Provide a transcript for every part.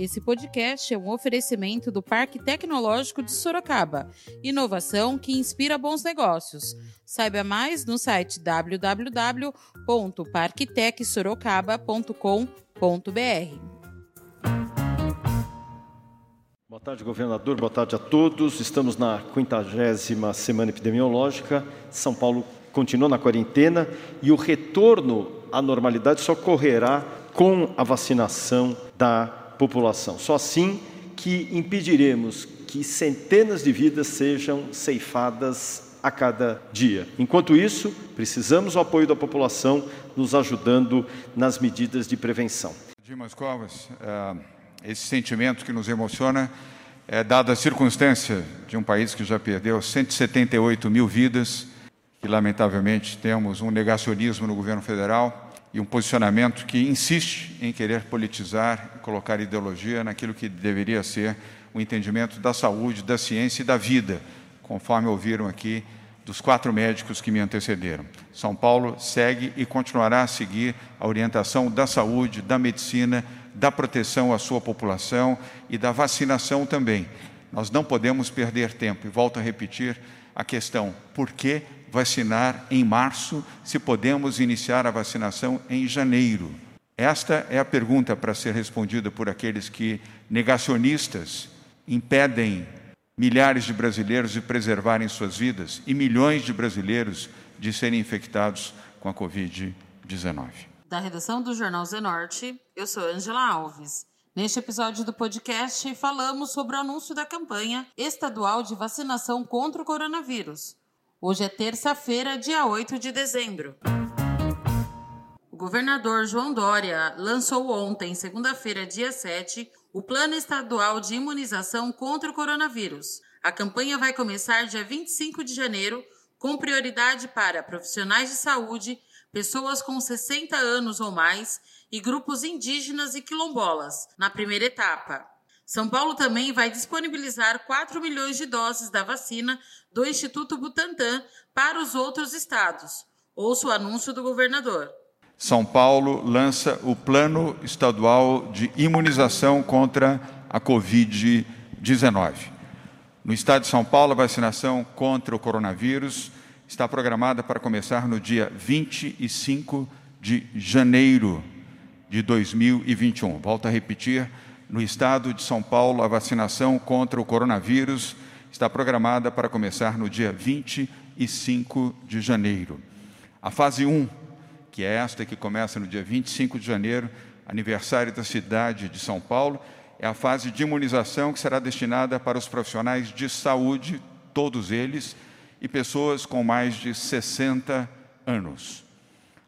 Esse podcast é um oferecimento do Parque Tecnológico de Sorocaba. Inovação que inspira bons negócios. Saiba mais no site www.parktecsorocaba.com.br. Boa tarde, governador. Boa tarde a todos. Estamos na quintagésima semana epidemiológica. São Paulo continua na quarentena e o retorno à normalidade só ocorrerá com a vacinação da população. Só assim que impediremos que centenas de vidas sejam ceifadas a cada dia. Enquanto isso, precisamos do apoio da população nos ajudando nas medidas de prevenção. Dimas Covas, uh, esse sentimento que nos emociona é dada a circunstância de um país que já perdeu 178 mil vidas, que lamentavelmente temos um negacionismo no governo federal e um posicionamento que insiste em querer politizar, colocar ideologia naquilo que deveria ser o entendimento da saúde, da ciência e da vida, conforme ouviram aqui dos quatro médicos que me antecederam. São Paulo segue e continuará a seguir a orientação da saúde, da medicina, da proteção à sua população e da vacinação também. Nós não podemos perder tempo. E volto a repetir a questão: por que vacinar em março, se podemos iniciar a vacinação em janeiro? Esta é a pergunta para ser respondida por aqueles que, negacionistas, impedem milhares de brasileiros de preservarem suas vidas e milhões de brasileiros de serem infectados com a Covid-19. Da redação do Jornal Zenorte, eu sou Angela Alves. Neste episódio do podcast, falamos sobre o anúncio da campanha estadual de vacinação contra o coronavírus. Hoje é terça-feira, dia 8 de dezembro. O governador João Dória lançou ontem, segunda-feira, dia 7, o Plano Estadual de Imunização contra o Coronavírus. A campanha vai começar dia 25 de janeiro, com prioridade para profissionais de saúde, pessoas com 60 anos ou mais e grupos indígenas e quilombolas, na primeira etapa. São Paulo também vai disponibilizar 4 milhões de doses da vacina do Instituto Butantan para os outros estados. Ouça o anúncio do governador. São Paulo lança o Plano Estadual de Imunização contra a Covid-19. No estado de São Paulo, a vacinação contra o coronavírus está programada para começar no dia 25 de janeiro de 2021. Volto a repetir no estado de São Paulo, a vacinação contra o coronavírus está programada para começar no dia 25 de janeiro. A fase 1, que é esta que começa no dia 25 de janeiro, aniversário da cidade de São Paulo, é a fase de imunização que será destinada para os profissionais de saúde, todos eles, e pessoas com mais de 60 anos.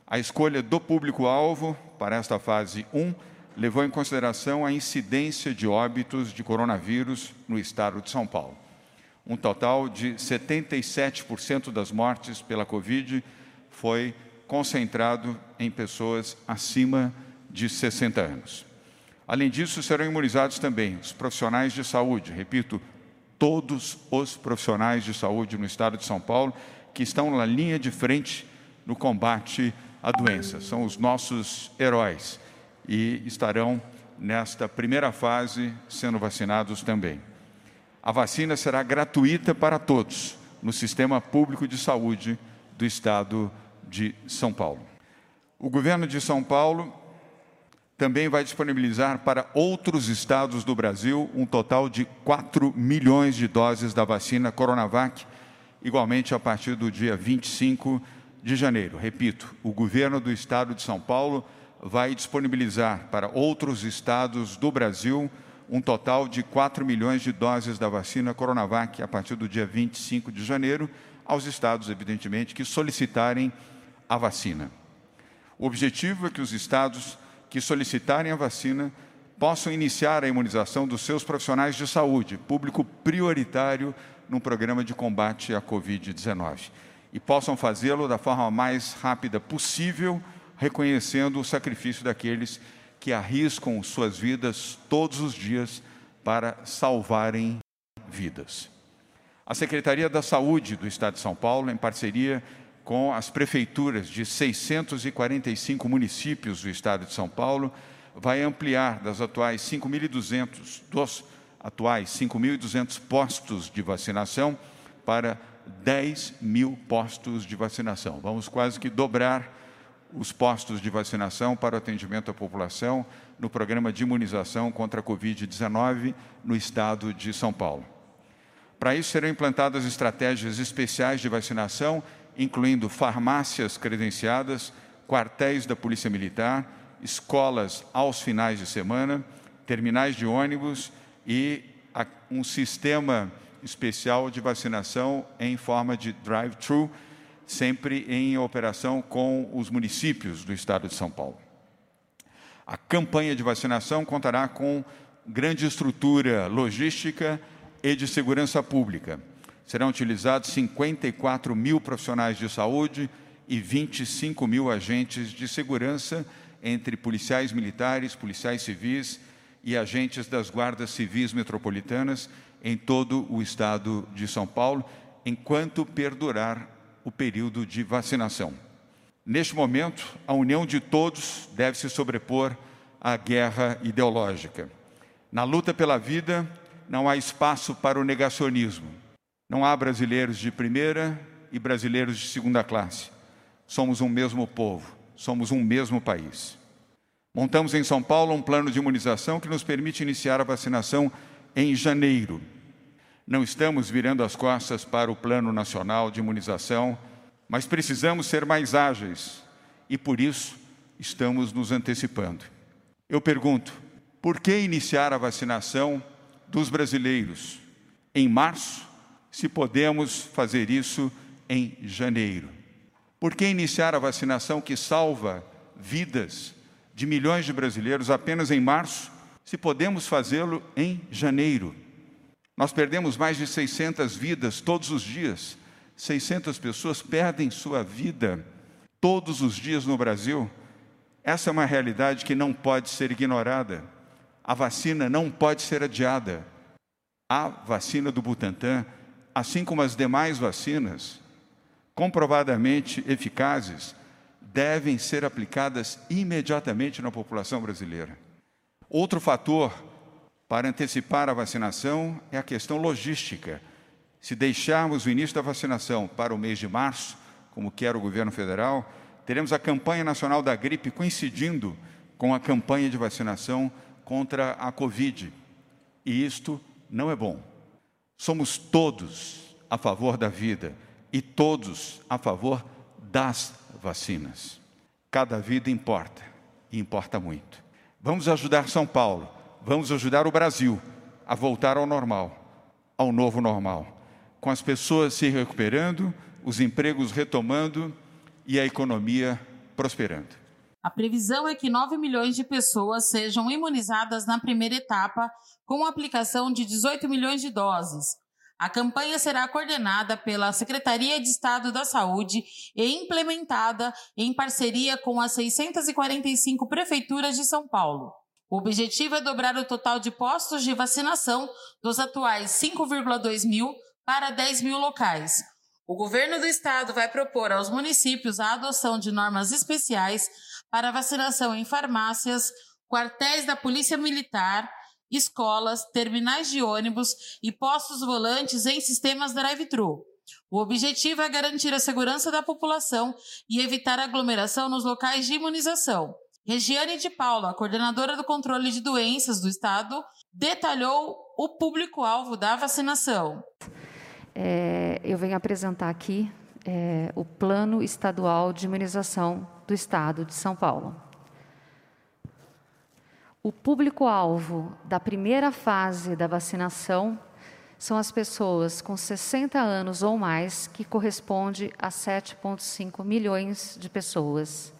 A escolha do público-alvo para esta fase 1 levou em consideração a incidência de óbitos de coronavírus no estado de São Paulo. Um total de 77% das mortes pela Covid foi concentrado em pessoas acima de 60 anos. Além disso, serão imunizados também os profissionais de saúde, repito, todos os profissionais de saúde no estado de São Paulo que estão na linha de frente no combate à doença. São os nossos heróis e estarão nesta primeira fase sendo vacinados também. A vacina será gratuita para todos no sistema público de saúde do estado de São Paulo. O governo de São Paulo também vai disponibilizar para outros estados do Brasil um total de 4 milhões de doses da vacina Coronavac, igualmente a partir do dia 25 de janeiro. Repito, o governo do estado de São Paulo vai disponibilizar para outros estados do Brasil um total de 4 milhões de doses da vacina Coronavac a partir do dia 25 de janeiro, aos estados, evidentemente, que solicitarem a vacina. O objetivo é que os estados que solicitarem a vacina possam iniciar a imunização dos seus profissionais de saúde, público prioritário no programa de combate à Covid-19, e possam fazê-lo da forma mais rápida possível reconhecendo o sacrifício daqueles que arriscam suas vidas todos os dias para salvarem vidas. A Secretaria da Saúde do Estado de São Paulo, em parceria com as prefeituras de 645 municípios do Estado de São Paulo, vai ampliar das atuais 5.200 dos atuais 5.200 postos de vacinação para 10 mil postos de vacinação. Vamos quase que dobrar os postos de vacinação para o atendimento à população no programa de imunização contra a Covid-19 no estado de São Paulo. Para isso, serão implantadas estratégias especiais de vacinação, incluindo farmácias credenciadas, quartéis da Polícia Militar, escolas aos finais de semana, terminais de ônibus e um sistema especial de vacinação em forma de drive-thru, sempre em operação com os municípios do estado de São Paulo. A campanha de vacinação contará com grande estrutura logística e de segurança pública. Serão utilizados 54 mil profissionais de saúde e 25 mil agentes de segurança, entre policiais militares, policiais civis e agentes das guardas civis metropolitanas em todo o estado de São Paulo, enquanto perdurar o período de vacinação. Neste momento, a união de todos deve se sobrepor à guerra ideológica. Na luta pela vida, não há espaço para o negacionismo. Não há brasileiros de primeira e brasileiros de segunda classe. Somos um mesmo povo, somos um mesmo país. Montamos em São Paulo um plano de imunização que nos permite iniciar a vacinação em janeiro. Não estamos virando as costas para o Plano Nacional de Imunização, mas precisamos ser mais ágeis e, por isso, estamos nos antecipando. Eu pergunto: por que iniciar a vacinação dos brasileiros em março, se podemos fazer isso em janeiro? Por que iniciar a vacinação que salva vidas de milhões de brasileiros apenas em março, se podemos fazê-lo em janeiro? Nós perdemos mais de 600 vidas todos os dias. 600 pessoas perdem sua vida todos os dias no Brasil. Essa é uma realidade que não pode ser ignorada. A vacina não pode ser adiada. A vacina do Butantan, assim como as demais vacinas, comprovadamente eficazes, devem ser aplicadas imediatamente na população brasileira. Outro fator para antecipar a vacinação é a questão logística. Se deixarmos o início da vacinação para o mês de março, como quer o governo federal, teremos a campanha nacional da gripe coincidindo com a campanha de vacinação contra a Covid. E isto não é bom. Somos todos a favor da vida e todos a favor das vacinas. Cada vida importa e importa muito. Vamos ajudar São Paulo vamos ajudar o Brasil a voltar ao normal, ao novo normal, com as pessoas se recuperando, os empregos retomando e a economia prosperando. A previsão é que 9 milhões de pessoas sejam imunizadas na primeira etapa, com a aplicação de 18 milhões de doses. A campanha será coordenada pela Secretaria de Estado da Saúde e implementada em parceria com as 645 prefeituras de São Paulo. O objetivo é dobrar o total de postos de vacinação dos atuais 5,2 mil para 10 mil locais. O governo do estado vai propor aos municípios a adoção de normas especiais para vacinação em farmácias, quartéis da Polícia Militar, escolas, terminais de ônibus e postos volantes em sistemas drive-thru. O objetivo é garantir a segurança da população e evitar aglomeração nos locais de imunização. Regiane de Paula, coordenadora do controle de doenças do Estado, detalhou o público-alvo da vacinação. É, eu venho apresentar aqui é, o Plano Estadual de Imunização do Estado de São Paulo. O público-alvo da primeira fase da vacinação são as pessoas com 60 anos ou mais, que corresponde a 7,5 milhões de pessoas.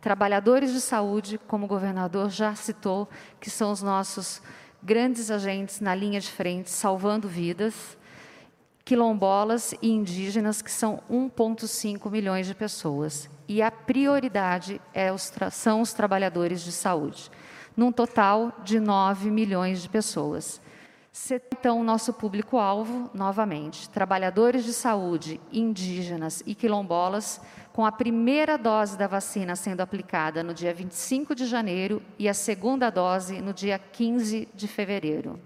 Trabalhadores de saúde, como o governador já citou, que são os nossos grandes agentes na linha de frente, salvando vidas, quilombolas e indígenas, que são 1,5 milhões de pessoas. E a prioridade é os são os trabalhadores de saúde, num total de 9 milhões de pessoas. Então, nosso público-alvo, novamente, trabalhadores de saúde, indígenas e quilombolas, com a primeira dose da vacina sendo aplicada no dia 25 de janeiro e a segunda dose no dia 15 de fevereiro.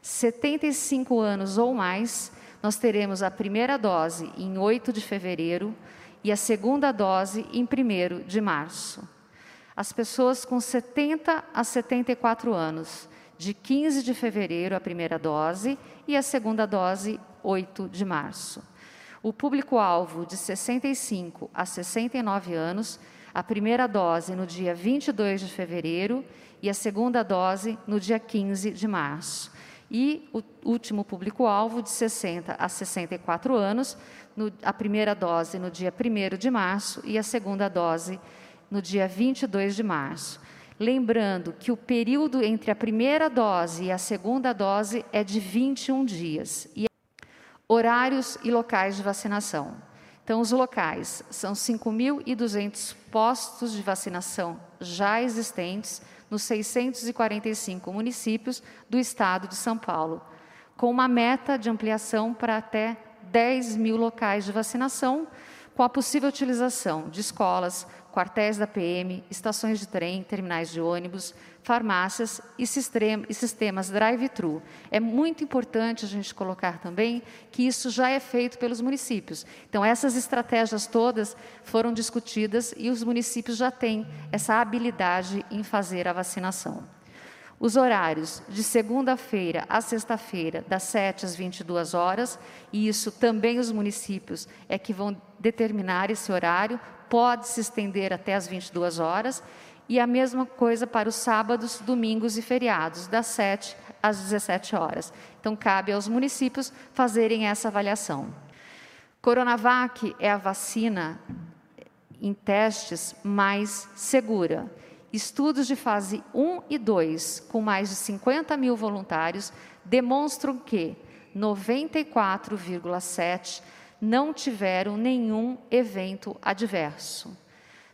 75 anos ou mais, nós teremos a primeira dose em 8 de fevereiro e a segunda dose em 1 de março. As pessoas com 70 a 74 anos, de 15 de fevereiro a primeira dose e a segunda dose 8 de março. O público-alvo de 65 a 69 anos, a primeira dose no dia 22 de fevereiro e a segunda dose no dia 15 de março e o último público-alvo de 60 a 64 anos, no, a primeira dose no dia 1 de março e a segunda dose no dia 22 de março. Lembrando que o período entre a primeira dose e a segunda dose é de 21 dias. E horários e locais de vacinação. Então, os locais são 5.200 postos de vacinação já existentes nos 645 municípios do estado de São Paulo, com uma meta de ampliação para até 10 mil locais de vacinação, com a possível utilização de escolas, quartéis da PM, estações de trem, terminais de ônibus, farmácias e, sistemas drive-thru. É muito importante a gente colocar também que isso já é feito pelos municípios. Então, essas estratégias todas foram discutidas e os municípios já têm essa habilidade em fazer a vacinação. Os horários de segunda-feira a sexta-feira, das 7 às 22 horas, e isso também os municípios é que vão determinar esse horário, pode se estender até as 22 horas, e a mesma coisa para os sábados, domingos e feriados, das 7 às 17 horas. Então, cabe aos municípios fazerem essa avaliação. Coronavac é a vacina em testes mais segura. Estudos de fase 1 e 2, com mais de 50 mil voluntários, demonstram que 94,7% não tiveram nenhum evento adverso.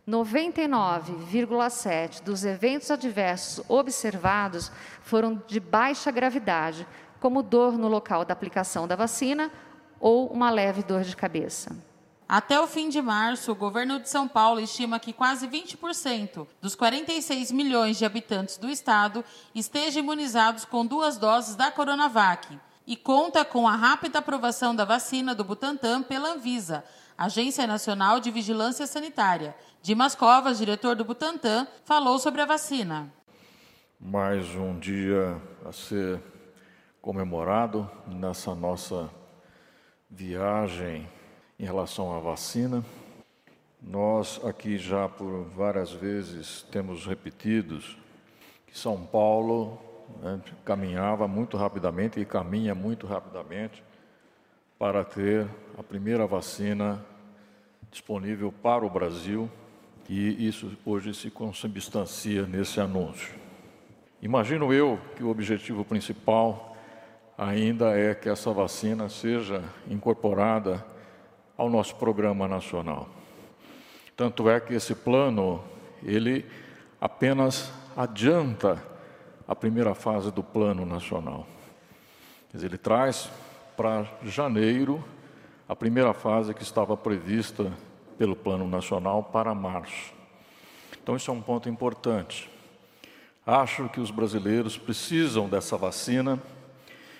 99,7% dos eventos adversos observados foram de baixa gravidade, como dor no local da aplicação da vacina ou uma leve dor de cabeça. Até o fim de março, o governo de São Paulo estima que quase 20% dos 46 milhões de habitantes do estado estejam imunizados com duas doses da Coronavac e conta com a rápida aprovação da vacina do Butantan pela Anvisa, Agência Nacional de Vigilância Sanitária. Dimas Covas, diretor do Butantan, falou sobre a vacina. Mais um dia a ser comemorado nessa nossa viagem em relação à vacina. Nós aqui já por várias vezes temos repetidos que São Paulo né, caminhava muito rapidamente e caminha muito rapidamente para ter a primeira vacina disponível para o Brasil e isso hoje se consubstancia nesse anúncio. Imagino eu que o objetivo principal ainda é que essa vacina seja incorporada ao nosso programa nacional. Tanto é que esse plano, ele apenas adianta a primeira fase do plano nacional. Ele traz para janeiro a primeira fase que estava prevista pelo plano nacional para março. Então, isso é um ponto importante. Acho que os brasileiros precisam dessa vacina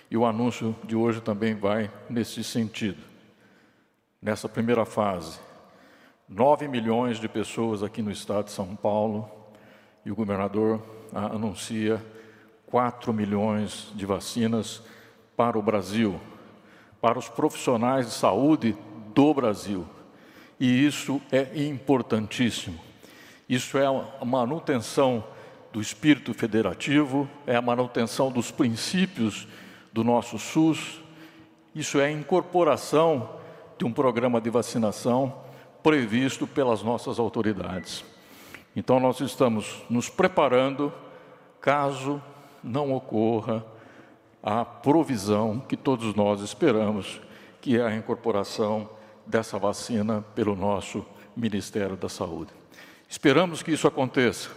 e o anúncio de hoje também vai nesse sentido nessa primeira fase. 9 milhões de pessoas aqui no estado de São Paulo e o governador anuncia 4 milhões de vacinas para o Brasil, para os profissionais de saúde do Brasil. E isso é importantíssimo. Isso é a manutenção do espírito federativo, é a manutenção dos princípios do nosso SUS, isso é a incorporação de um programa de vacinação previsto pelas nossas autoridades. Então, nós estamos nos preparando caso não ocorra a provisão que todos nós esperamos, que é a incorporação dessa vacina pelo nosso Ministério da Saúde. Esperamos que isso aconteça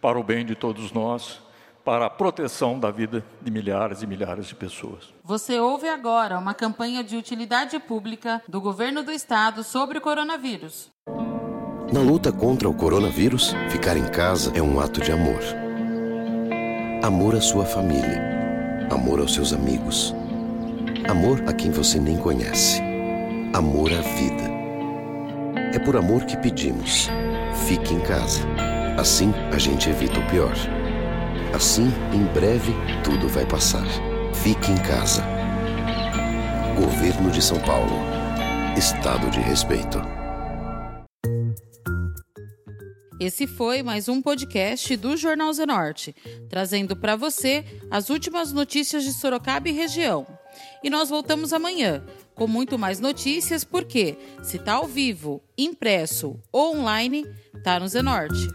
para o bem de todos nós, para a proteção da vida de milhares e milhares de pessoas. Você ouve agora uma campanha de utilidade pública do governo do estado sobre o coronavírus. Na luta contra o coronavírus, ficar em casa é um ato de amor. Amor à sua família, amor aos seus amigos, amor a quem você nem conhece, amor à vida. É por amor que pedimos: fique em casa. Assim a gente evita o pior. Assim, em breve, tudo vai passar. Fique em casa. Governo de São Paulo. Estado de respeito. Esse foi mais um podcast do Jornal Zenorte, trazendo para você as últimas notícias de Sorocaba e região. E nós voltamos amanhã com muito mais notícias, porque se tá ao vivo, impresso ou online, tá no Zenorte.